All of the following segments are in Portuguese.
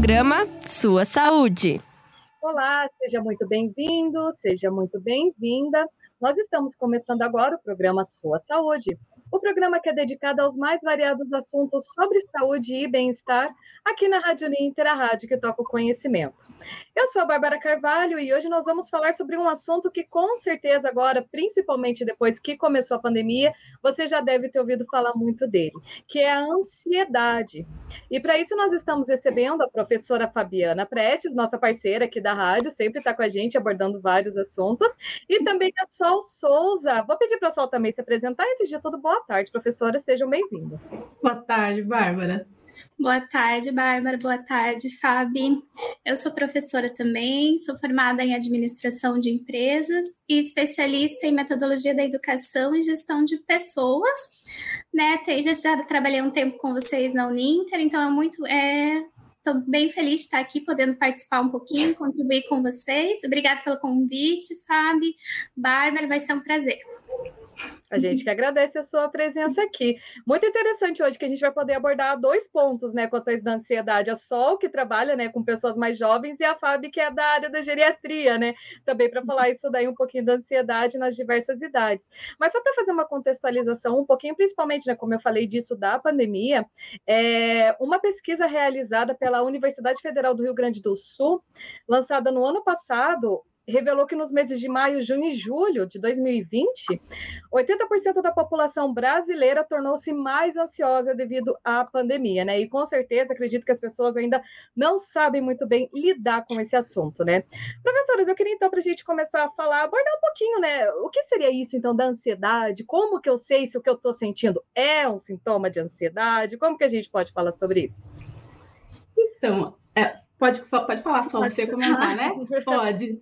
programa Sua Saúde. Olá, seja muito bem-vindo, seja muito bem-vinda. Nós estamos começando agora o programa Sua Saúde, o programa que é dedicado aos mais variados assuntos sobre saúde e bem-estar, aqui na Rádio Ninter, a rádio que toca o conhecimento. Eu sou a Bárbara Carvalho e hoje nós vamos falar sobre um assunto que, com certeza, agora, principalmente depois que começou a pandemia, você já deve ter ouvido falar muito dele, que é a ansiedade. E para isso nós estamos recebendo a professora Fabiana Prestes, nossa parceira aqui da rádio, sempre está com a gente abordando vários assuntos, e também a Sol Souza. Vou pedir para a Sol também se apresentar. Antes de tudo, boa tarde, professora. Sejam bem-vindas. Boa tarde, Bárbara. Boa tarde, Bárbara. Boa tarde, Fabi. Eu sou professora também, sou formada em administração de empresas e especialista em metodologia da educação e gestão de pessoas. Né? Já, já trabalhei um tempo com vocês na Uninter, então é muito. É, Estou bem feliz de estar aqui, podendo participar um pouquinho, contribuir com vocês. Obrigada pelo convite, Fabi. Bárbara, vai ser um prazer. A gente que agradece a sua presença aqui. Muito interessante hoje que a gente vai poder abordar dois pontos, né, quanto à ansiedade. A Sol, que trabalha, né, com pessoas mais jovens, e a Fábio, que é da área da geriatria, né, também para falar isso daí um pouquinho da ansiedade nas diversas idades. Mas só para fazer uma contextualização um pouquinho, principalmente, né, como eu falei disso da pandemia, é uma pesquisa realizada pela Universidade Federal do Rio Grande do Sul, lançada no ano passado, revelou que nos meses de maio, junho e julho de 2020, 80% da população brasileira tornou-se mais ansiosa devido à pandemia, né? E com certeza acredito que as pessoas ainda não sabem muito bem lidar com esse assunto, né? Professoras, eu queria então para a gente começar a falar, abordar um pouquinho, né? O que seria isso então da ansiedade? Como que eu sei se o que eu estou sentindo é um sintoma de ansiedade? Como que a gente pode falar sobre isso? Então, é, Pode, pode falar só, você comentar, né? Pode.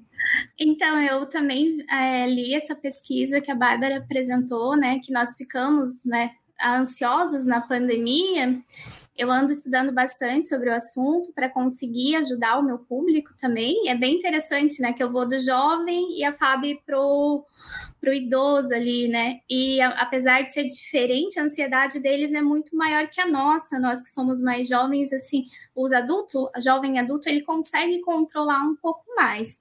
Então, eu também é, li essa pesquisa que a Bárbara apresentou, né? Que nós ficamos, né, ansiosos na pandemia. Eu ando estudando bastante sobre o assunto para conseguir ajudar o meu público também. É bem interessante, né? Que eu vou do jovem e a Fábio pro para o idoso ali, né? E a, apesar de ser diferente, a ansiedade deles é muito maior que a nossa. Nós que somos mais jovens, assim, os adultos, jovem adulto, ele consegue controlar um pouco mais.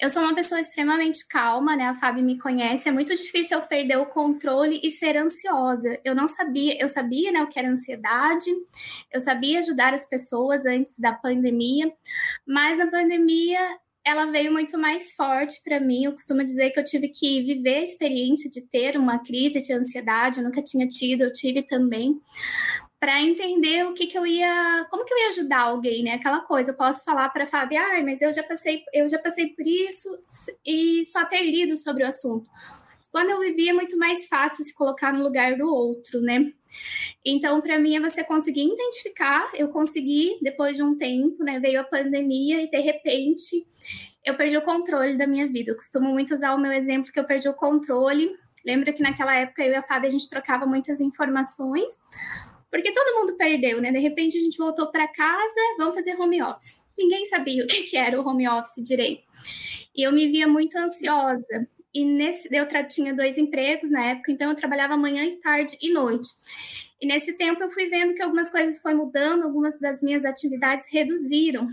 Eu sou uma pessoa extremamente calma, né? A Fábio me conhece. É muito difícil eu perder o controle e ser ansiosa. Eu não sabia, eu sabia, né, o que era ansiedade. Eu sabia ajudar as pessoas antes da pandemia, mas na pandemia ela veio muito mais forte para mim. Eu costumo dizer que eu tive que viver a experiência de ter uma crise de ansiedade, eu nunca tinha tido, eu tive também, para entender o que, que eu ia, como que eu ia ajudar alguém, né? Aquela coisa, eu posso falar para Fábio, ah, mas eu já passei, eu já passei por isso e só ter lido sobre o assunto. Quando eu vivia, é muito mais fácil se colocar no lugar do outro, né? Então, para mim, é você conseguir identificar. Eu consegui, depois de um tempo, né? Veio a pandemia e de repente eu perdi o controle da minha vida. Eu costumo muito usar o meu exemplo que eu perdi o controle. Lembra que naquela época eu e a Fábio a gente trocava muitas informações, porque todo mundo perdeu, né? De repente a gente voltou para casa, vamos fazer home office. Ninguém sabia o que era o home office direito. E eu me via muito ansiosa. E nesse eu tinha dois empregos na época, então eu trabalhava manhã e tarde e noite. E nesse tempo eu fui vendo que algumas coisas foram mudando, algumas das minhas atividades reduziram.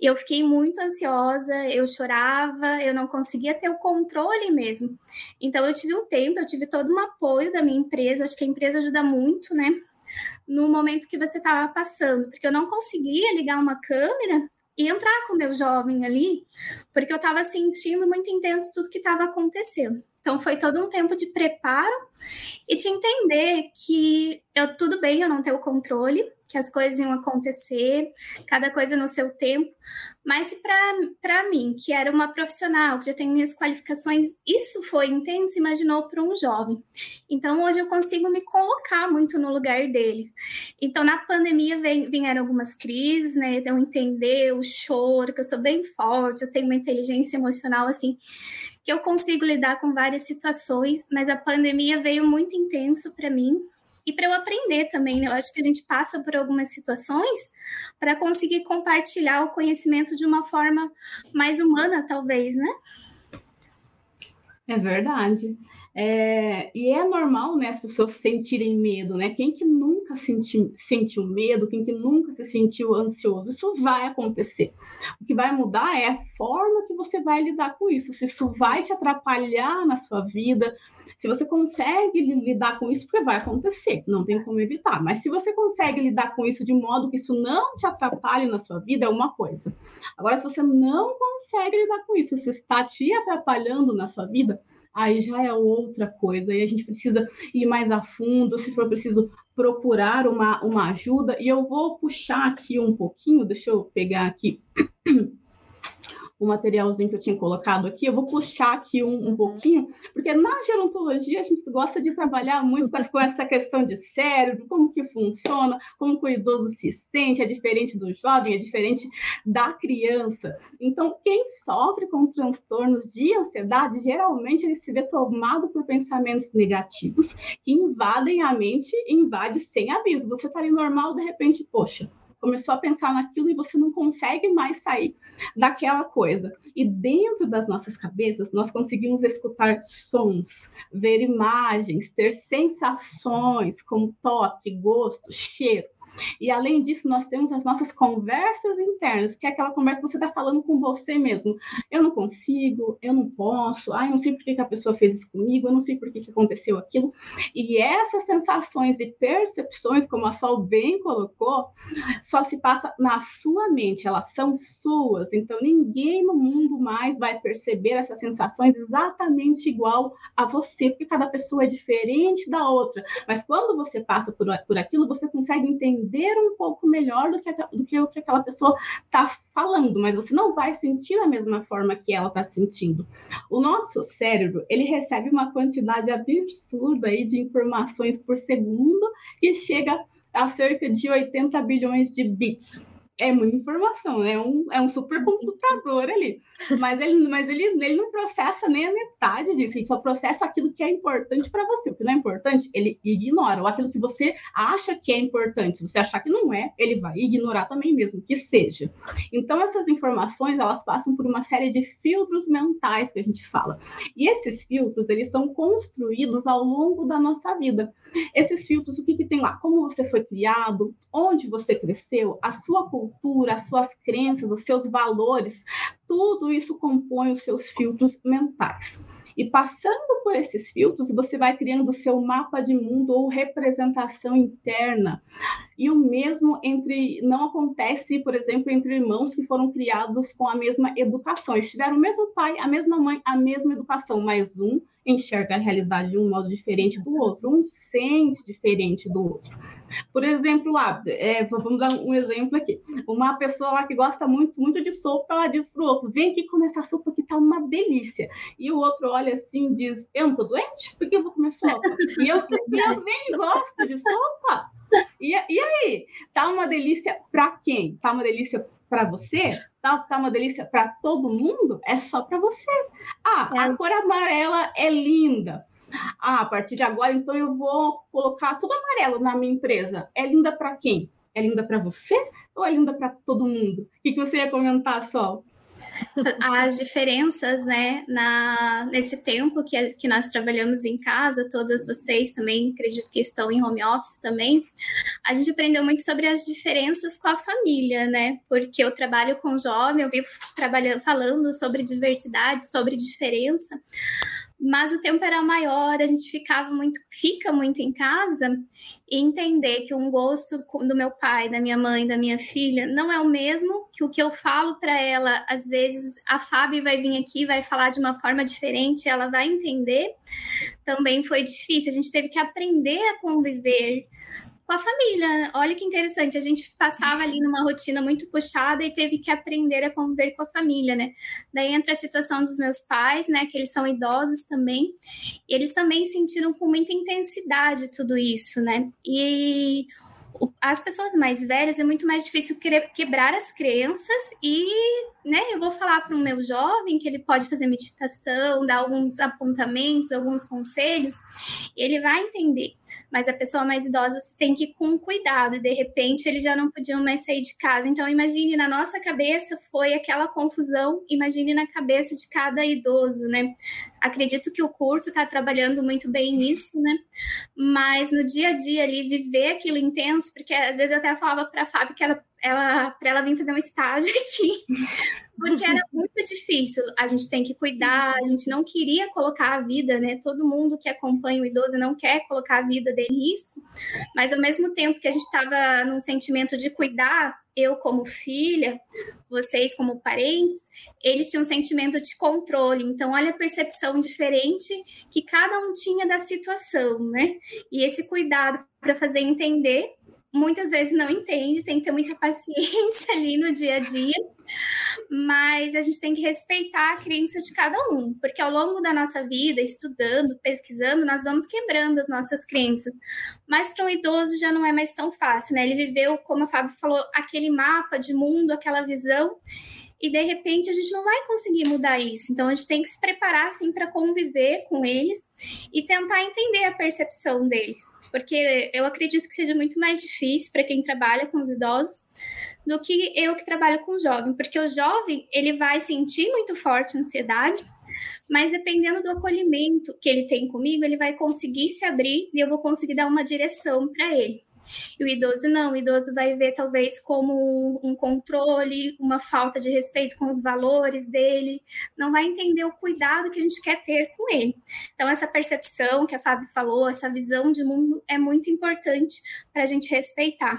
E eu fiquei muito ansiosa, eu chorava, eu não conseguia ter o controle mesmo. Então eu tive um tempo, eu tive todo um apoio da minha empresa, acho que a empresa ajuda muito, né? No momento que você estava passando, porque eu não conseguia ligar uma câmera e entrar com o meu jovem ali, porque eu estava sentindo muito intenso tudo que estava acontecendo. Então foi todo um tempo de preparo e de entender que eu tudo bem eu não ter o controle, que as coisas iam acontecer, cada coisa no seu tempo, mas para mim, que era uma profissional, que já tem minhas qualificações, isso foi intenso, imaginou para um jovem. Então, hoje eu consigo me colocar muito no lugar dele. Então, na pandemia vem, vieram algumas crises, né? De eu entender o choro, que eu sou bem forte, eu tenho uma inteligência emocional, assim, que eu consigo lidar com várias situações, mas a pandemia veio muito intenso para mim, e para eu aprender também. Né? Eu acho que a gente passa por algumas situações para conseguir compartilhar o conhecimento de uma forma mais humana, talvez, né? É verdade. É, e é normal, né, as pessoas sentirem medo, né? Quem que nunca senti, sentiu medo, quem que nunca se sentiu ansioso, isso vai acontecer. O que vai mudar é a forma que você vai lidar com isso. Se isso vai te atrapalhar na sua vida, se você consegue lidar com isso, porque vai acontecer, não tem como evitar. Mas se você consegue lidar com isso de modo que isso não te atrapalhe na sua vida, é uma coisa. Agora, se você não consegue lidar com isso, se está te atrapalhando na sua vida, aí já é outra coisa. Aí a gente precisa ir mais a fundo, se for preciso procurar uma, uma ajuda. E eu vou puxar aqui um pouquinho, deixa eu pegar aqui o materialzinho que eu tinha colocado aqui. Eu vou puxar aqui um, um uhum. pouquinho, porque na gerontologia a gente gosta de trabalhar muito com essa questão de cérebro, como que funciona, como que o idoso se sente, é diferente do jovem, é diferente da criança. Então, quem sofre com transtornos de ansiedade, geralmente ele se vê tomado por pensamentos negativos que invadem a mente e invade sem aviso. Você está ali normal, de repente, poxa, começou a pensar naquilo e você não consegue mais sair daquela coisa. E dentro das nossas cabeças, nós conseguimos escutar sons, ver imagens, ter sensações como toque, gosto, cheiro. E além disso, nós temos as nossas conversas internas, que é aquela conversa que você está falando com você mesmo. Eu não consigo, eu não posso, ah, eu não sei por que, que a pessoa fez isso comigo, eu não sei por que, que aconteceu aquilo. E essas sensações e percepções, como a Sol bem colocou, só se passa na sua mente, elas são suas. Então, ninguém no mundo mais vai perceber essas sensações exatamente igual a você, porque cada pessoa é diferente da outra. Mas quando você passa por, por aquilo, você consegue entender entender um pouco melhor do que, do que o que aquela pessoa está falando, mas você não vai sentir da mesma forma que ela está sentindo. O nosso cérebro, ele recebe uma quantidade absurda aí de informações por segundo que chega a cerca de 80 bilhões de bits é muita informação? É um, é um supercomputador ali. Mas, ele, mas ele, ele não processa nem a metade disso, ele só processa aquilo que é importante para você. O que não é importante, ele ignora. Ou aquilo que você acha que é importante. Se você achar que não é, ele vai ignorar também mesmo, que seja. Então, essas informações, elas passam por uma série de filtros mentais que a gente fala. E esses filtros, eles são construídos ao longo da nossa vida. Esses filtros, o que, que tem lá? Como você foi criado, onde você cresceu, a sua cultura, as suas crenças, os seus valores, tudo isso compõe os seus filtros mentais. E passando por esses filtros, você vai criando o seu mapa de mundo ou representação interna. E o mesmo entre não acontece, por exemplo, entre irmãos que foram criados com a mesma educação. Eles tiveram o mesmo pai, a mesma mãe, a mesma educação, mas um enxerga a realidade de um modo diferente do outro, um sente diferente do outro. Por exemplo, lá, é, vamos dar um exemplo aqui. Uma pessoa lá que gosta muito, muito de sopa, ela diz para o outro: vem aqui comer essa sopa que tá uma delícia. E o outro olha assim e diz: eu não tô doente? Por que eu vou comer sopa? E eu, nem gosto de sopa. E, e aí? Tá uma delícia para quem? Tá uma delícia para você? Tá, tá uma delícia para todo mundo? É só para você. Ah, é. a cor amarela é linda. Ah, a partir de agora, então eu vou colocar tudo amarelo na minha empresa. É linda para quem? É linda para você ou é linda para todo mundo? O que, que você ia comentar, Sol? As diferenças, né, na, nesse tempo que, que nós trabalhamos em casa, todas vocês também, acredito que estão em home office também, a gente aprendeu muito sobre as diferenças com a família, né, porque eu trabalho com jovem, eu vivo trabalhando, falando sobre diversidade, sobre diferença, mas o tempo era maior, a gente ficava muito, fica muito em casa e entender que um gosto do meu pai, da minha mãe, da minha filha não é o mesmo que o que eu falo para ela. Às vezes a Fábio vai vir aqui, vai falar de uma forma diferente, ela vai entender. Também foi difícil, a gente teve que aprender a conviver com a família. Olha que interessante, a gente passava ali numa rotina muito puxada e teve que aprender a conviver com a família, né? Daí entra a situação dos meus pais, né, que eles são idosos também, eles também sentiram com muita intensidade tudo isso, né? E as pessoas mais velhas é muito mais difícil quebrar as crenças e, né, eu vou falar para o meu jovem que ele pode fazer meditação, dar alguns apontamentos, alguns conselhos, ele vai entender. Mas a pessoa mais idosa você tem que ir com cuidado, e de repente eles já não podiam mais sair de casa. Então, imagine na nossa cabeça foi aquela confusão, imagine na cabeça de cada idoso, né? Acredito que o curso está trabalhando muito bem nisso, né? Mas no dia a dia ali, viver aquilo intenso, porque às vezes eu até falava para a Fábio que ela ela para ela vir fazer um estágio aqui, porque era muito difícil. A gente tem que cuidar, a gente não queria colocar a vida, né? Todo mundo que acompanha o idoso não quer colocar a vida dele em risco, mas ao mesmo tempo que a gente estava num sentimento de cuidar, eu como filha, vocês como parentes, eles tinham um sentimento de controle. Então, olha a percepção diferente que cada um tinha da situação, né? E esse cuidado para fazer entender muitas vezes não entende, tem que ter muita paciência ali no dia a dia, mas a gente tem que respeitar a crença de cada um, porque ao longo da nossa vida, estudando, pesquisando, nós vamos quebrando as nossas crenças. Mas para um idoso já não é mais tão fácil, né? Ele viveu, como a Fábio falou, aquele mapa de mundo, aquela visão, e de repente a gente não vai conseguir mudar isso. Então a gente tem que se preparar assim para conviver com eles e tentar entender a percepção deles, porque eu acredito que seja muito mais difícil para quem trabalha com os idosos do que eu que trabalho com o jovem, porque o jovem ele vai sentir muito forte a ansiedade, mas dependendo do acolhimento que ele tem comigo, ele vai conseguir se abrir e eu vou conseguir dar uma direção para ele. E o idoso não, o idoso vai ver talvez como um controle, uma falta de respeito com os valores dele, não vai entender o cuidado que a gente quer ter com ele. Então, essa percepção que a Fábio falou, essa visão de mundo é muito importante para a gente respeitar.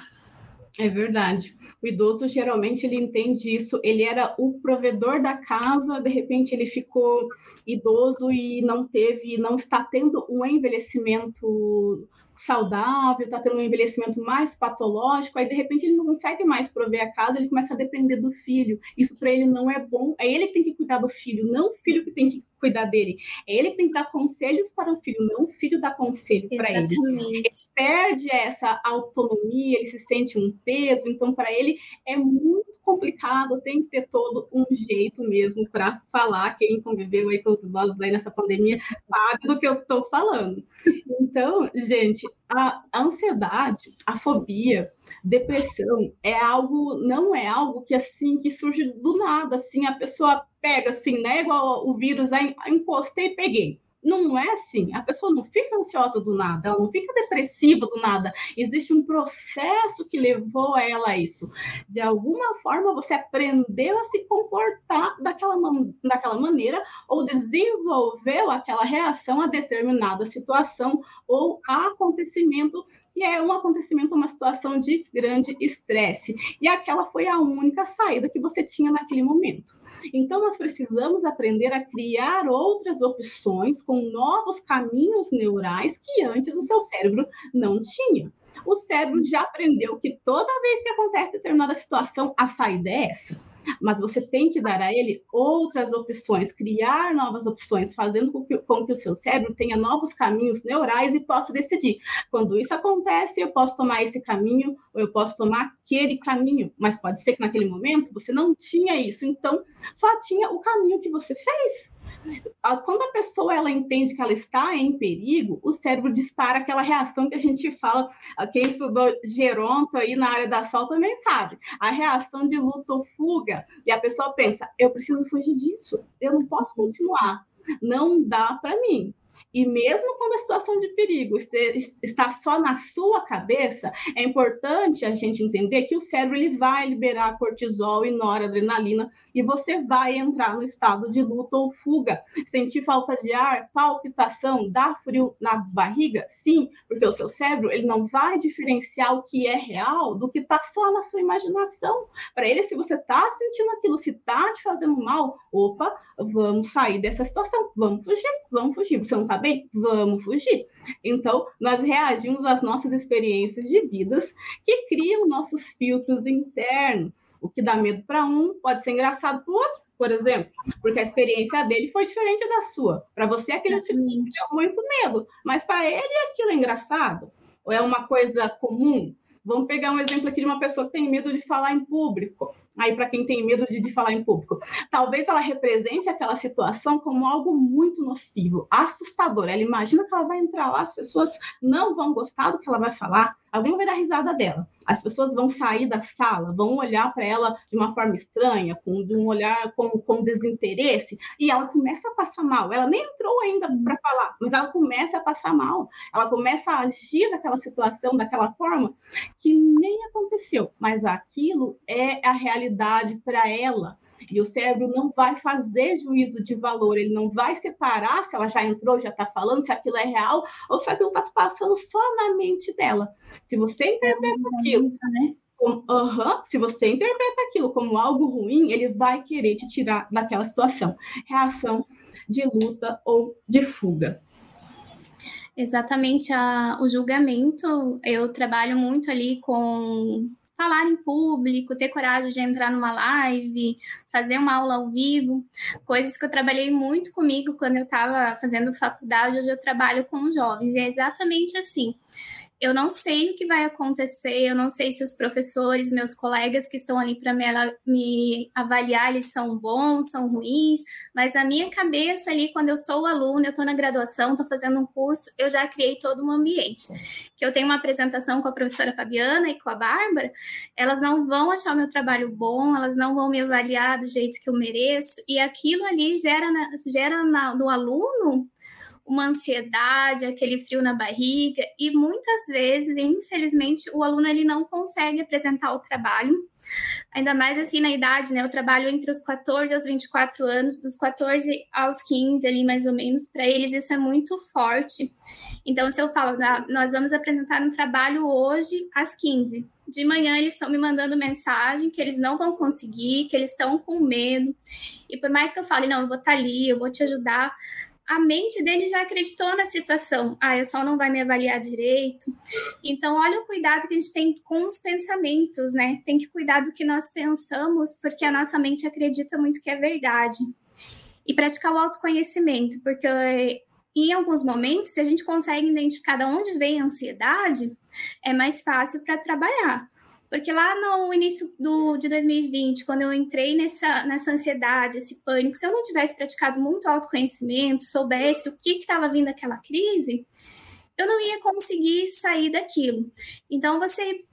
É verdade. O idoso geralmente ele entende isso. Ele era o provedor da casa, de repente ele ficou idoso e não teve, não está tendo um envelhecimento saudável, está tendo um envelhecimento mais patológico, aí de repente ele não consegue mais prover a casa, ele começa a depender do filho. Isso para ele não é bom. É ele que tem que cuidar do filho, não o filho que tem que cuidar dele. É ele que tem que dar conselhos para o filho, não o filho dar conselho para ele. Ele perde essa autonomia, ele se sente um peso, então para ele é muito complicado, tem que ter todo um jeito mesmo para falar. Quem conviveu aí com os idosos aí nessa pandemia sabe do que eu estou falando. Então, gente, a ansiedade, a fobia, depressão é algo, não é algo que assim que surge do nada, assim a pessoa pega assim, né? Igual o vírus, aí encostei e peguei. Não é assim. A pessoa não fica ansiosa do nada, ela não fica depressiva do nada. Existe um processo que levou ela a isso. De alguma forma, você aprendeu a se comportar daquela, daquela maneira ou desenvolveu aquela reação a determinada situação ou acontecimento e é um acontecimento, uma situação de grande estresse. E aquela foi a única saída que você tinha naquele momento. Então, nós precisamos aprender a criar outras opções com novos caminhos neurais que antes o seu cérebro não tinha. O cérebro já aprendeu que toda vez que acontece determinada situação, a saída é essa mas você tem que dar a ele outras opções, criar novas opções, fazendo com que, com que o seu cérebro tenha novos caminhos neurais e possa decidir. Quando isso acontece, eu posso tomar esse caminho ou eu posso tomar aquele caminho, mas pode ser que naquele momento você não tinha isso, então só tinha o caminho que você fez quando a pessoa ela entende que ela está em perigo, o cérebro dispara aquela reação que a gente fala, quem estudou geronto aí na área da sol também sabe, a reação de luta ou fuga. E a pessoa pensa, eu preciso fugir disso, eu não posso continuar, não dá para mim. E mesmo quando a situação de perigo está só na sua cabeça, é importante a gente entender que o cérebro ele vai liberar cortisol e noradrenalina e você vai entrar no estado de luta ou fuga. Sentir falta de ar, palpitação, dar frio na barriga? Sim, porque o seu cérebro ele não vai diferenciar o que é real do que está só na sua imaginação. Para ele, se você está sentindo aquilo, se está te fazendo mal, opa, vamos sair dessa situação, vamos fugir, vamos fugir. Você não está bem? Vamos fugir. Então, nós reagimos às nossas experiências de vidas que criam nossos filtros internos. O que dá medo para um pode ser engraçado para o outro, por exemplo, porque a experiência dele foi diferente da sua. Para você, aquele tipo deu muito medo, mas para ele aquilo é engraçado, ou é uma coisa comum. Vamos pegar um exemplo aqui de uma pessoa que tem medo de falar em público. Aí para quem tem medo de, de, falar em público. Talvez ela represente aquela situação como algo muito nocivo, assustador. Ela imagina que ela vai entrar lá, as pessoas não vão gostar do que ela vai falar, alguém vai dar risada dela. As pessoas vão sair da sala, vão olhar para ela de uma forma estranha, com de um olhar com, com desinteresse, e ela começa a passar mal. Ela nem entrou ainda para falar, mas ela começa a passar mal. Ela começa a agir naquela situação daquela forma que nem aconteceu, mas aquilo é a realidade para ela. E o cérebro não vai fazer juízo de valor, ele não vai separar se ela já entrou, já está falando, se aquilo é real ou se aquilo está se passando só na mente dela. Se você interpreta é aquilo. Né? Como, uhum, se você interpreta aquilo como algo ruim, ele vai querer te tirar daquela situação. Reação de luta ou de fuga. Exatamente a, o julgamento. Eu trabalho muito ali com falar em público, ter coragem de entrar numa live, fazer uma aula ao vivo, coisas que eu trabalhei muito comigo quando eu estava fazendo faculdade, hoje eu trabalho com jovens, é exatamente assim eu não sei o que vai acontecer, eu não sei se os professores, meus colegas que estão ali para me, me, avaliar, eles são bons, são ruins, mas na minha cabeça ali, quando eu sou aluna, eu estou na graduação, estou fazendo um curso, eu já criei todo um ambiente. Que eu tenho uma apresentação com a professora Fabiana e com a Bárbara, elas não vão achar o meu trabalho bom, elas não vão me avaliar do jeito que eu mereço, e aquilo ali gera, gera na, no aluno uma ansiedade, aquele frio na barriga, e muitas vezes, infelizmente, o aluno ele não consegue apresentar o trabalho. Ainda mais assim na idade, né? Eu trabalho entre os 14 aos 24 anos, dos 14 aos 15 ali mais ou menos, para eles isso é muito forte. Então, se eu falo, nós vamos apresentar um trabalho hoje às 15, de manhã eles estão me mandando mensagem que eles não vão conseguir, que eles estão com medo. E por mais que eu fale, não, eu vou estar tá ali, eu vou te ajudar, a mente dele já acreditou na situação. Ah, eu só não vai me avaliar direito. Então, olha o cuidado que a gente tem com os pensamentos, né? Tem que cuidar do que nós pensamos, porque a nossa mente acredita muito que é verdade. E praticar o autoconhecimento, porque em alguns momentos, se a gente consegue identificar de onde vem a ansiedade, é mais fácil para trabalhar. Porque lá no início do, de 2020, quando eu entrei nessa, nessa ansiedade, esse pânico, se eu não tivesse praticado muito autoconhecimento, soubesse o que estava vindo aquela crise, eu não ia conseguir sair daquilo. Então, você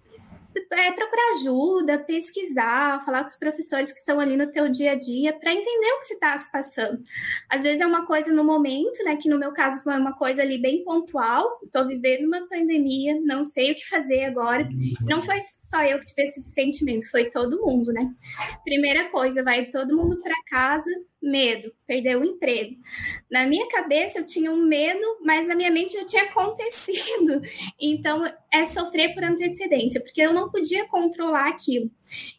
é, procurar ajuda, pesquisar, falar com os professores que estão ali no teu dia a dia para entender o que se está se passando. Às vezes é uma coisa no momento, né? Que no meu caso foi uma coisa ali bem pontual. Estou vivendo uma pandemia, não sei o que fazer agora. Não foi só eu que tive esse sentimento, foi todo mundo, né? Primeira coisa, vai todo mundo para casa, medo, perder o emprego. Na minha cabeça eu tinha um medo, mas na minha mente já tinha acontecido. Então é sofrer por antecedência, porque eu não podia controlar aquilo.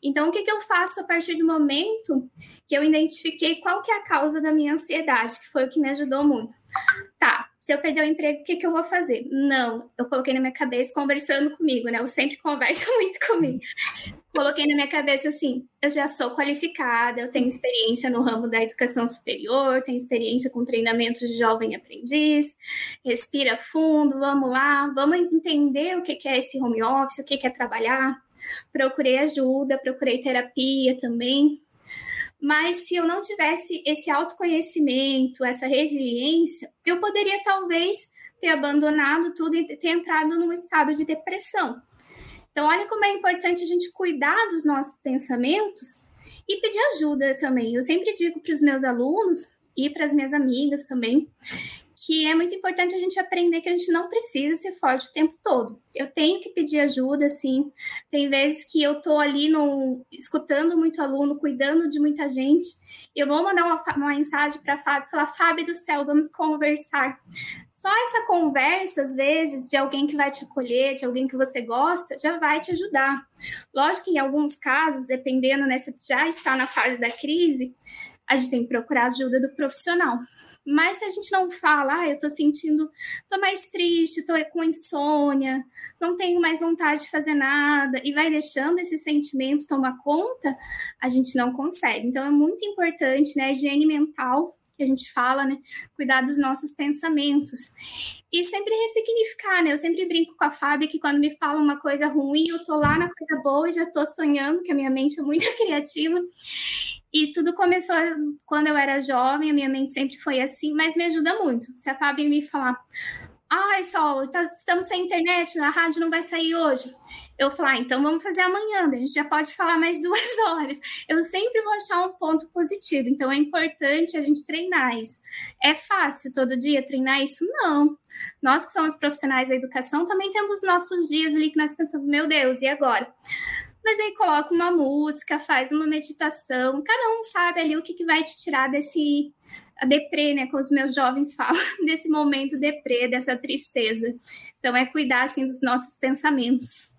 Então o que, que eu faço a partir do momento que eu identifiquei qual que é a causa da minha ansiedade, que foi o que me ajudou muito. Tá, se eu perder o emprego, o que, que eu vou fazer? Não, eu coloquei na minha cabeça conversando comigo, né? Eu sempre converso muito comigo. Coloquei na minha cabeça assim: eu já sou qualificada, eu tenho experiência no ramo da educação superior, tenho experiência com treinamento de jovem aprendiz. Respira fundo, vamos lá, vamos entender o que é esse home office, o que é trabalhar. Procurei ajuda, procurei terapia também, mas se eu não tivesse esse autoconhecimento, essa resiliência, eu poderia talvez ter abandonado tudo e ter entrado num estado de depressão. Então, olha como é importante a gente cuidar dos nossos pensamentos e pedir ajuda também. Eu sempre digo para os meus alunos e para as minhas amigas também que é muito importante a gente aprender que a gente não precisa ser forte o tempo todo. Eu tenho que pedir ajuda, sim. Tem vezes que eu tô ali no, escutando muito aluno, cuidando de muita gente, eu vou mandar uma, uma mensagem para Fábio, falar, Fábio do céu, vamos conversar. Só essa conversa, às vezes, de alguém que vai te acolher, de alguém que você gosta, já vai te ajudar. Lógico que em alguns casos, dependendo, né, se já está na fase da crise, a gente tem que procurar ajuda do profissional. Mas se a gente não fala, ah, eu tô sentindo, tô mais triste, tô com insônia, não tenho mais vontade de fazer nada, e vai deixando esse sentimento tomar conta, a gente não consegue. Então é muito importante, né, a higiene mental que a gente fala, né? Cuidar dos nossos pensamentos. E sempre ressignificar, né? Eu sempre brinco com a Fábio que quando me fala uma coisa ruim, eu tô lá na coisa boa e já tô sonhando, que a minha mente é muito criativa. E tudo começou quando eu era jovem, a minha mente sempre foi assim, mas me ajuda muito. Se a Fábio me falar, Ai, Sol, tá, estamos sem internet, a rádio não vai sair hoje. Eu falar, ah, então vamos fazer amanhã, a gente já pode falar mais duas horas. Eu sempre vou achar um ponto positivo, então é importante a gente treinar isso. É fácil todo dia treinar isso? Não. Nós que somos profissionais da educação também temos nossos dias ali que nós pensamos, meu Deus, e agora? Mas aí coloca uma música, faz uma meditação, cada um sabe ali o que, que vai te tirar desse a deprê, né, como os meus jovens falam, desse momento deprê, dessa tristeza. Então, é cuidar, assim, dos nossos pensamentos.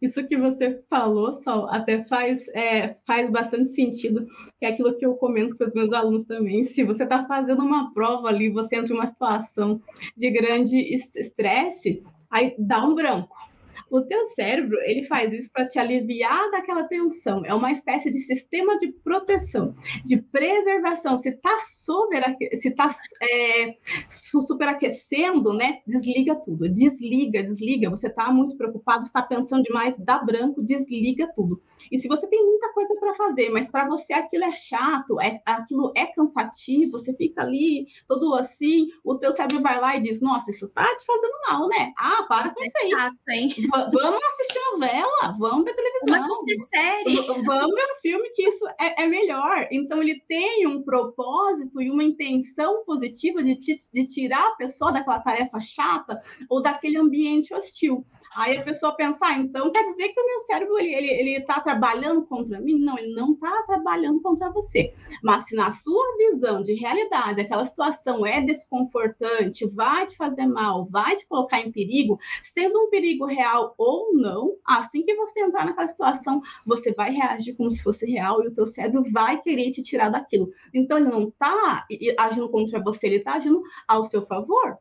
Isso que você falou, Sol, até faz, é, faz bastante sentido, é aquilo que eu comento com os meus alunos também. Se você está fazendo uma prova ali, você entra em uma situação de grande estresse, aí dá um branco o teu cérebro, ele faz isso para te aliviar daquela tensão. É uma espécie de sistema de proteção, de preservação. Se está se tá, é, superaquecendo, né? Desliga tudo. Desliga, desliga. Você está muito preocupado, está pensando demais, dá branco, desliga tudo. E se você tem muita coisa para fazer, mas para você aquilo é chato, é, aquilo é cansativo, você fica ali todo assim, o teu cérebro vai lá e diz: Nossa, isso tá te fazendo mal, né? Ah, para com é isso aí. Chato, hein? Vamos assistir novela, vamos ver televisão. Vamos assistir série. Vamos ver um filme que isso é, é, melhor. Então, ele tem um propósito e uma intenção positiva de, te, de tirar a pessoa daquela tarefa chata ou daquele ambiente hostil. Aí a pessoa pensa, ah, então quer dizer que o meu cérebro ele ele, ele tá trabalhando contra mim? Não, ele não está trabalhando contra você. Mas se na sua visão de realidade aquela situação é desconfortante, vai te fazer mal, vai te colocar em perigo, sendo um perigo real ou não, assim que você entrar naquela situação, você vai reagir como se fosse real e o teu cérebro vai querer te tirar daquilo. Então ele não está agindo contra você, ele está agindo ao seu favor.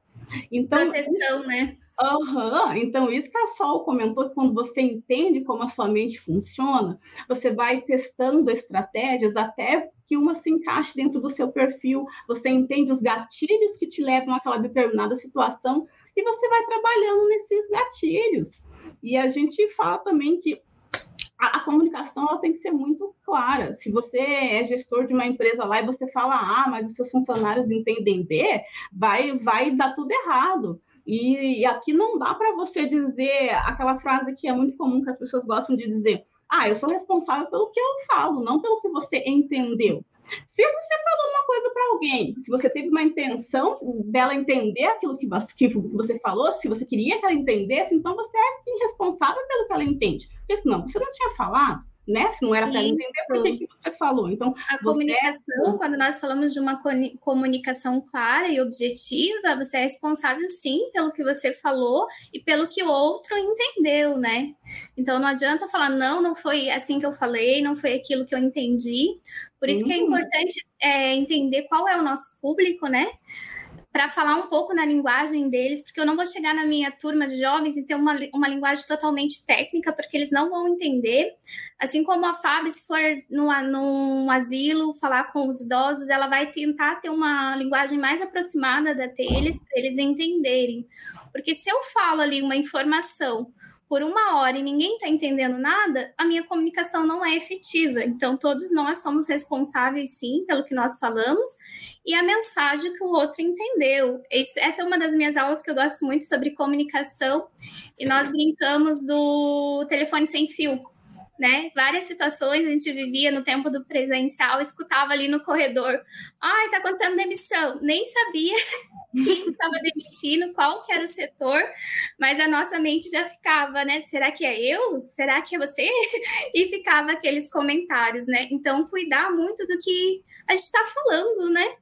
Então, Proteção, né? Uhum. Então, isso que a Sol comentou, que quando você entende como a sua mente funciona, você vai testando estratégias até que uma se encaixe dentro do seu perfil, você entende os gatilhos que te levam àquela determinada situação e você vai trabalhando nesses gatilhos. E a gente fala também que a, a, comunicação ela tem que ser muito clara. Se você é gestor de uma empresa lá e você fala A, mas os seus funcionários entendem B, vai, vai dar tudo errado. E, e aqui não dá para você dizer aquela frase que é muito comum que as pessoas gostam de dizer: ah, eu sou responsável pelo que eu falo, não pelo que você entendeu. Se você falou uma coisa para alguém, se você teve uma intenção dela entender aquilo que você, falou, se você queria que ela entendesse, então você é sim responsável pelo que ela entende. Porque senão você não tinha falado né? Se não era para entender, por que, que você falou? Então, a comunicação, é... quando nós falamos de uma comunicação clara e objetiva, você é responsável sim pelo que você falou e pelo que o outro entendeu, né? Então não adianta falar, não, não foi assim que eu falei, não foi aquilo que eu entendi. Por isso que é importante é, entender qual é o nosso público, né? Para falar um pouco na linguagem deles, porque eu não vou chegar na minha turma de jovens e ter uma, uma linguagem totalmente técnica, porque eles não vão entender. Assim como a Fábio, se for num, num asilo falar com os idosos, ela vai tentar ter uma linguagem mais aproximada da deles, para eles entenderem. Porque se eu falo ali uma informação por uma hora e ninguém está entendendo nada, a minha comunicação não é efetiva. Então, todos nós somos responsáveis, sim, pelo que nós falamos e a mensagem que o outro entendeu. essa é uma das minhas aulas que eu gosto muito sobre comunicação, e nós brincamos do telefone sem fio. Né? Várias situações a gente vivia no tempo do presencial, escutava ali no corredor, ai, tá acontecendo demissão, nem sabia quem estava demitindo, qual que era o setor, mas a nossa mente já ficava, né? Será que é eu? Será que é você? E ficava aqueles comentários, né? Então, cuidar muito do que a gente está falando, né?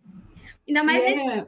Ainda mais yeah. nesse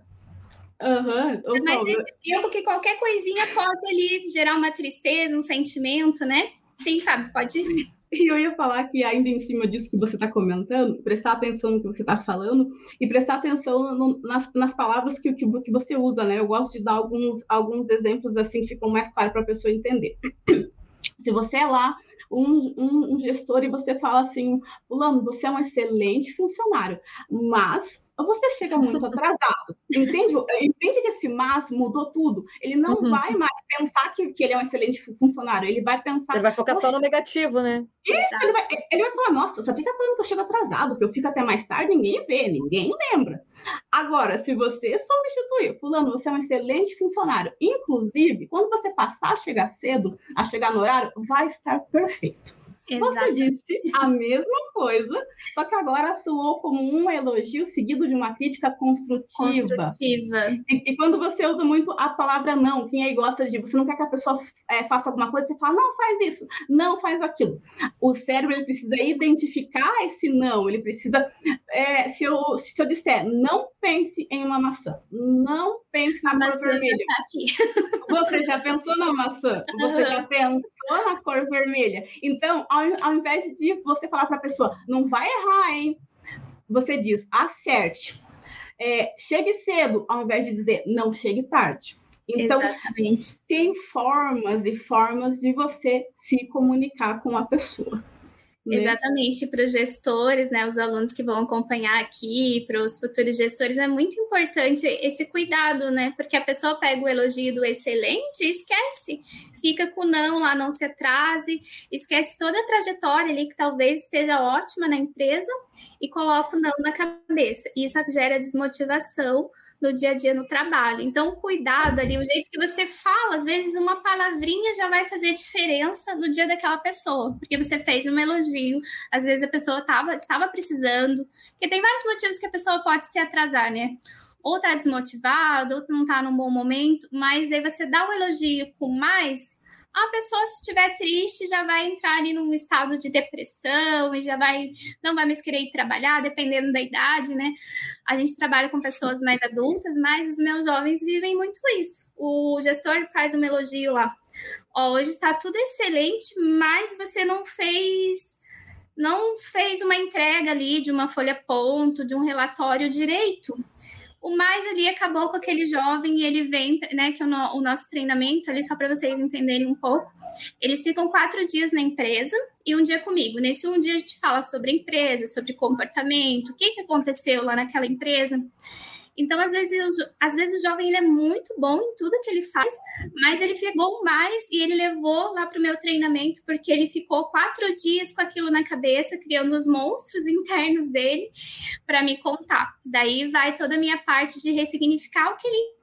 Uhum. Mas nesse tempo que qualquer coisinha pode ali gerar uma tristeza, um sentimento, né? Sim, Fábio, pode ir. E eu ia falar que, ainda em cima disso que você está comentando, prestar atenção no que você está falando e prestar atenção no, nas, nas palavras que, que, que, você usa, né? Eu gosto de dar alguns, alguns exemplos assim que ficam mais claros para a pessoa entender. Se você é lá um, um, um gestor e você fala assim, fulano, você é um excelente funcionário, mas ou você chega muito atrasado. Entende? Entende que esse mas mudou tudo. Ele não uhum. vai mais pensar que, que ele é um excelente funcionário, ele vai pensar. Ele vai focar só no negativo, né? Isso, ele vai, ele vai falar, nossa, só fica falando que eu chego atrasado, que eu fico até mais tarde, ninguém vê, ninguém lembra. Agora, se você substituir, fulano, você é um excelente funcionário. Inclusive, quando você passar a chegar cedo, a chegar no horário, vai estar perfeito. Você disse a mesma coisa, só que agora soou como um elogio seguido de uma crítica construtiva. Construtiva. E, e quando você usa muito a palavra não, quem aí gosta de você não quer que a pessoa é, faça alguma coisa, você fala, não, faz isso, não faz aquilo. O cérebro ele precisa identificar esse não, ele precisa. É, se, eu, se eu disser, não pense em uma maçã, não pense na cor vermelha. Já tá você já pensou na maçã? Você já pensou na cor vermelha? Então, ao ao, ao invés de você falar para a pessoa, não vai errar, hein? Você diz, acerte. É, chegue cedo, ao invés de dizer, não chegue tarde. Então, Exatamente. tem formas e formas de você se comunicar com a pessoa. Né? Exatamente, para os gestores, né, os alunos que vão acompanhar aqui, para os futuros gestores, é muito importante esse cuidado, né? Porque a pessoa pega o elogio do excelente e esquece, fica com não lá, não se atrase, esquece toda a trajetória ali que talvez esteja ótima na empresa e coloca o não na cabeça. Isso gera desmotivação no dia a dia no trabalho. Então, cuidado ali, o jeito que você fala, às vezes uma palavrinha já vai fazer diferença no dia daquela pessoa, porque você fez um elogio, às vezes a pessoa tava, estava precisando, porque tem vários motivos que a pessoa pode se atrasar, né? Ou tá desmotivado, ou não tá num bom momento, mas daí você dá o elogio com mais, a pessoa, se estiver triste, já vai entrar ali num estado de depressão e já vai, não vai mais querer ir trabalhar, dependendo da idade, né? A gente trabalha com pessoas mais adultas, mas os meus jovens vivem muito isso. O gestor faz um elogio lá. Ó, hoje está tudo excelente, mas você não fez não fez uma entrega ali de uma folha ponto, de um relatório direito o mais ali acabou com aquele jovem e ele vem, né, que é o, no, o nosso treinamento, ali só para vocês entenderem um pouco. Eles ficam quatro dias na empresa e um dia comigo. Nesse um dia a gente fala sobre a empresa, sobre comportamento, o que, que aconteceu lá naquela empresa. Então, às vezes, às vezes o jovem ele é muito bom em tudo que ele faz, mas ele pegou mais e ele levou lá para o meu treinamento, porque ele ficou quatro dias com aquilo na cabeça, criando os monstros internos dele para me contar. Daí vai toda a minha parte de ressignificar o que ele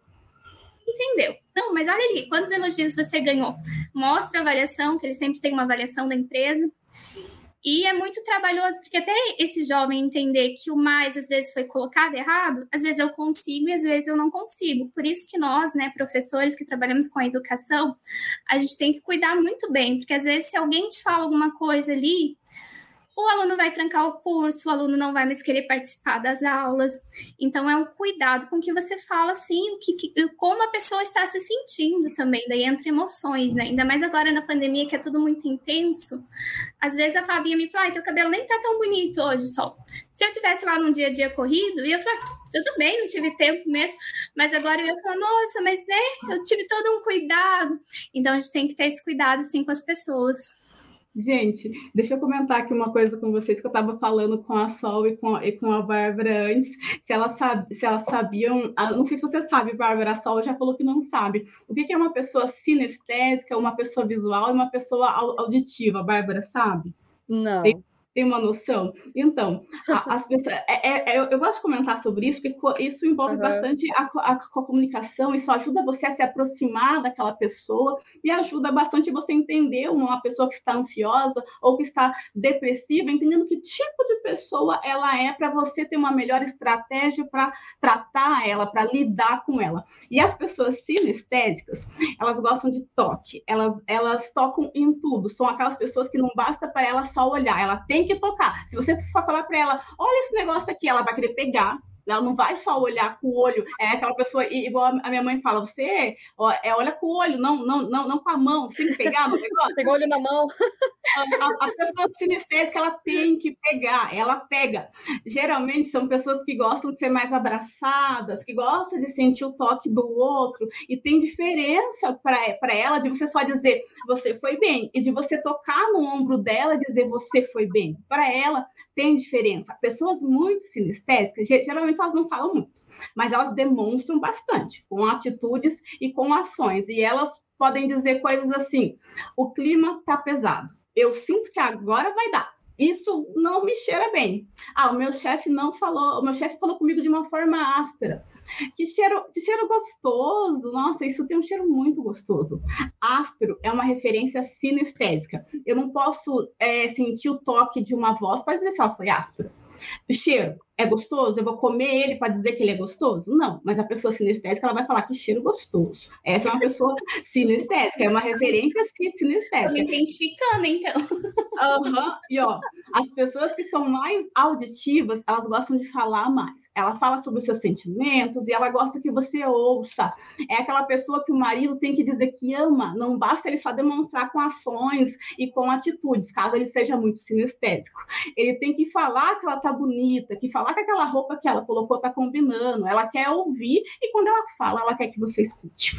entendeu. Não, mas olha ali, quantos elogios você ganhou? Mostra a avaliação, que ele sempre tem uma avaliação da empresa. E é muito trabalhoso, porque até esse jovem entender que o mais às vezes foi colocado errado, às vezes eu consigo e às vezes eu não consigo. Por isso que nós, né, professores que trabalhamos com a educação, a gente tem que cuidar muito bem, porque às vezes se alguém te fala alguma coisa ali, o aluno vai trancar o curso, o aluno não vai mais querer participar das aulas. Então, é um cuidado com que você fala, assim, o que, que, como a pessoa está se sentindo também, daí entra emoções, né? Ainda mais agora na pandemia, que é tudo muito intenso. Às vezes a Fabinha me fala, ai, teu cabelo nem tá tão bonito hoje, Sol. Se eu tivesse lá num dia a dia corrido, eu ia falar, tudo bem, não tive tempo mesmo, mas agora eu ia falar, nossa, mas né, eu tive todo um cuidado. Então, a gente tem que ter esse cuidado, sim, com as pessoas. Gente, deixa eu comentar aqui uma coisa com vocês que eu estava falando com a Sol e com, e com a Bárbara antes, se elas, sab, se elas sabiam, não sei se você sabe, Bárbara, a Sol já falou que não sabe. O que, que é uma pessoa sinestésica, uma pessoa visual e uma pessoa auditiva? A Bárbara sabe? Não. Tem, tem uma noção? Então, a, as pessoas. É, é, eu gosto de comentar sobre isso, porque isso envolve uhum. bastante a, a, a, comunicação, isso ajuda você a se aproximar daquela pessoa e ajuda bastante você entender uma pessoa que está ansiosa ou que está depressiva, entendendo que tipo de pessoa ela é para você ter uma melhor estratégia para tratar ela, para lidar com ela. E as pessoas sinestésicas, elas gostam de toque, elas, elas tocam em tudo, são aquelas pessoas que não basta para ela só olhar, ela tem que tocar. Se você for falar para ela, olha esse negócio aqui, ela vai querer pegar, ela não vai só olhar com o olho, é aquela pessoa, igual a minha mãe fala, você é, olha com o olho, não, não, não, não com a mão, você tem que pegar no negócio. Pegou o olho na mão. a, a, pessoa sinestésica ela tem que pegar, ela pega. Geralmente são pessoas que gostam de ser mais abraçadas, que gostam de sentir o toque do outro, e tem diferença para ela de você só dizer você foi bem, e de você tocar no ombro dela e dizer você foi bem. Para ela tem diferença. Pessoas muito sinestésicas, geralmente elas não falam muito, mas elas demonstram bastante, com atitudes e com ações, e elas podem dizer coisas assim: o clima tá pesado eu sinto que agora vai dar. Isso não me cheira bem. Ah, o meu chefe não falou, o meu chefe falou comigo de uma forma áspera. Que cheiro, que cheiro gostoso! Nossa, isso tem um cheiro muito gostoso. Áspero é uma referência sinestésica. Eu não posso é, sentir o toque de uma voz para dizer se ela foi áspera. Cheiro é gostoso? Eu vou comer ele para dizer que ele é gostoso? Não, mas a pessoa sinestésica ela vai falar que cheiro gostoso. Essa é uma pessoa sinestésica, é uma referência sinestésica. Estou me identificando, então. Uhum. E ó, as pessoas que são mais auditivas, elas gostam de falar mais. Ela fala sobre os seus sentimentos e ela gosta que você ouça. É aquela pessoa que o marido tem que dizer que ama, não basta ele só demonstrar com ações e com atitudes, caso ele seja muito sinestésico. Ele tem que falar que ela tá bonita, que falar que aquela roupa que ela colocou tá combinando. Ela quer ouvir e quando ela fala, ela quer que você escute.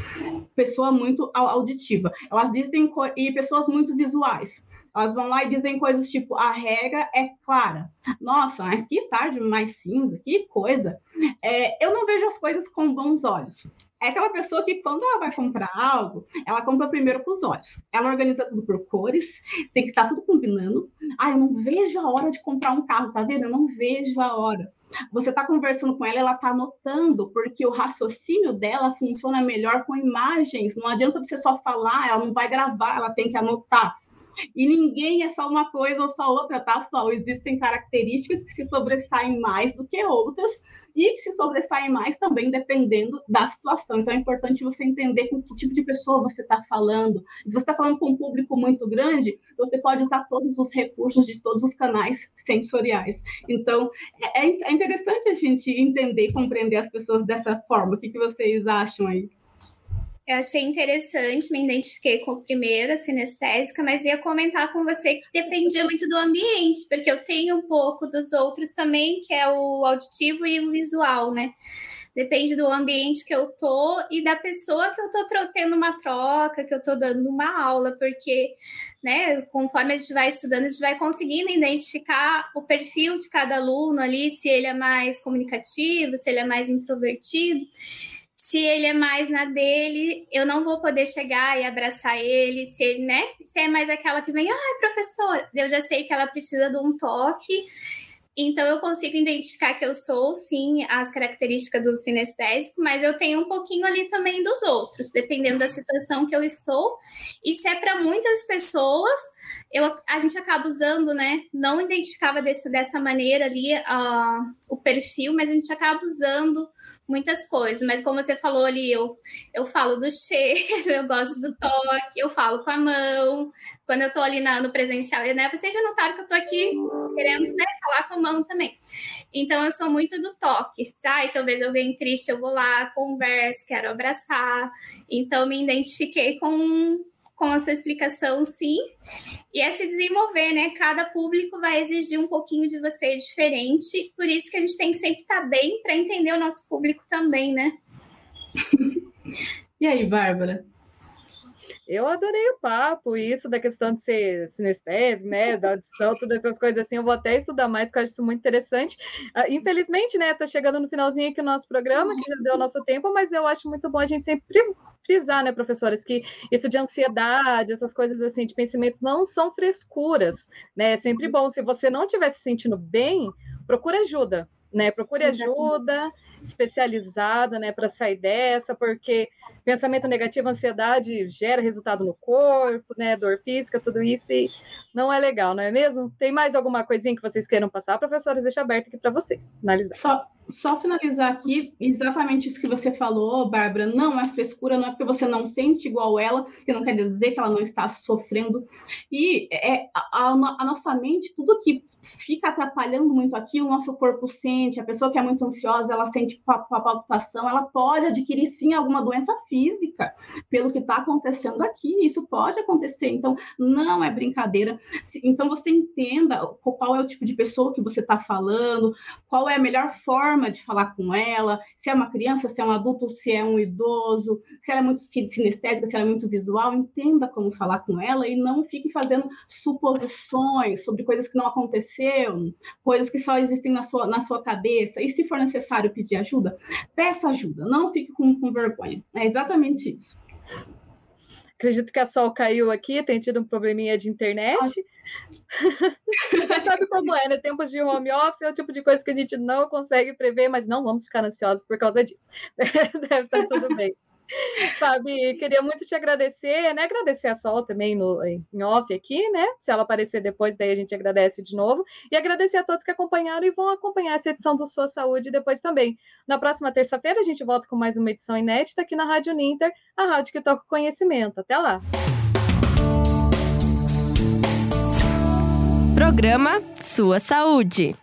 Pessoa muito auditiva. Elas dizem e pessoas muito visuais. Elas vão lá e dizem coisas tipo: a regra é clara. Nossa, mas que tarde mais cinza, que coisa. É, eu não vejo as coisas com bons olhos. É aquela pessoa que, quando ela vai comprar algo, ela compra primeiro com os olhos. Ela organiza tudo por cores, tem que estar tudo combinando. Ah, eu não vejo a hora de comprar um carro, tá vendo? Eu não vejo a hora. Você está conversando com ela, ela está anotando, porque o raciocínio dela funciona melhor com imagens. Não adianta você só falar, ela não vai gravar, ela tem que anotar. E ninguém é só uma coisa ou só outra, tá, Sol? Existem características que se sobressaem mais do que outras e que se sobressaem mais também dependendo da situação. Então é importante você entender com que tipo de pessoa você está falando. Se você está falando com um público muito grande, você pode usar todos os recursos de todos os canais sensoriais. Então é, é, é interessante a gente entender e compreender as pessoas dessa forma. O que vocês acham aí? Eu achei interessante, me identifiquei com o primeiro, a sinestésica, mas ia comentar com você que dependia muito do ambiente, porque eu tenho um pouco dos outros também, que é o auditivo e o visual, né? Depende do ambiente que eu tô e da pessoa que eu tô tendo uma troca, que eu tô dando uma aula, porque, né, conforme a gente vai estudando, a gente vai conseguindo identificar o perfil de cada aluno ali, se ele é mais comunicativo, se ele é mais introvertido se ele é mais na dele, eu não vou poder chegar e abraçar ele, se ele, né? Se é mais aquela que vem, ah, professor, eu já sei que ela precisa de um toque, então eu consigo identificar que eu sou, sim, as características do sinestésico, mas eu tenho um pouquinho ali também dos outros, dependendo da situação que eu estou. E se é para muitas pessoas, eu, a gente acaba usando, né? Não identificava desse, dessa maneira ali uh, o perfil, mas a gente acaba usando muitas coisas, mas como você falou ali, eu, eu falo do cheiro, eu gosto do toque, eu falo com a mão, quando eu tô ali na, no presencial, né? Vocês já notaram que eu tô aqui querendo né, falar com a mão também. Então eu sou muito do toque, sabe? Se eu vejo alguém triste, eu vou lá, converso, quero abraçar. Então me identifiquei com com a sua explicação, sim. E é se desenvolver, né? Cada público vai exigir um pouquinho de você diferente, por isso que a gente tem que sempre estar bem para entender o nosso público também, né? e aí, Bárbara? Eu adorei o papo, isso da questão de ser sinestésico, né, da audição, todas essas coisas assim, eu vou até estudar mais, porque eu acho isso muito interessante. Uh, infelizmente, né, tá chegando no finalzinho aqui o nosso programa, que já deu o nosso tempo, mas eu acho muito bom a gente sempre frisar, né, professoras, que isso de ansiedade, essas coisas assim, de pensamentos não são frescuras, né, é sempre bom, se você não estiver se sentindo bem, procure ajuda, né, procure ajuda, especializada, né, para sair dessa, porque pensamento negativo, ansiedade gera resultado no corpo, né, dor física, tudo isso e não é legal, não é mesmo? Tem mais alguma coisinha que vocês queiram passar, professores? Deixa aberto aqui para vocês finalizar. Só, só finalizar aqui, exatamente isso que você falou, Bárbara, não é frescura, não é porque você não sente igual ela, que não quer dizer que ela não está sofrendo. E é, a, a, nossa mente, tudo que fica atrapalhando muito aqui, o nosso corpo sente, a pessoa que é muito ansiosa, ela sente com a, com a palpitação, ela pode adquirir sim alguma doença física, pelo que está acontecendo aqui, isso pode acontecer, então não é brincadeira, Então você entenda qual é o tipo de pessoa que você está falando, qual é a melhor forma de falar com ela, se é uma criança, se é um adulto, se é um idoso, se ela é muito sinestésica, se ela é muito visual, entenda como falar com ela e não fique fazendo suposições sobre coisas que não aconteceram, coisas que só existem na sua, na sua cabeça. E se for necessário pedir ajuda, peça ajuda, não fique com, com vergonha. É exatamente isso. Acredito que a Sol caiu aqui, tem tido um probleminha de internet. Você sabe como é, né? Tempos de home office é o tipo de coisa que a gente não consegue prever, mas não vamos ficar ansiosos por causa disso. Deve estar tudo bem. Fabi, queria muito te agradecer, né? Agradecer a Sol também no, em off aqui, né? Se ela aparecer depois, daí a gente agradece de novo. E agradecer a todos que acompanharam e vão acompanhar essa edição do Sua Saúde depois também. Na próxima terça-feira, a gente volta com mais uma edição inédita aqui na Rádio Ninter, a rádio que toca conhecimento. Até lá! Programa Sua Saúde.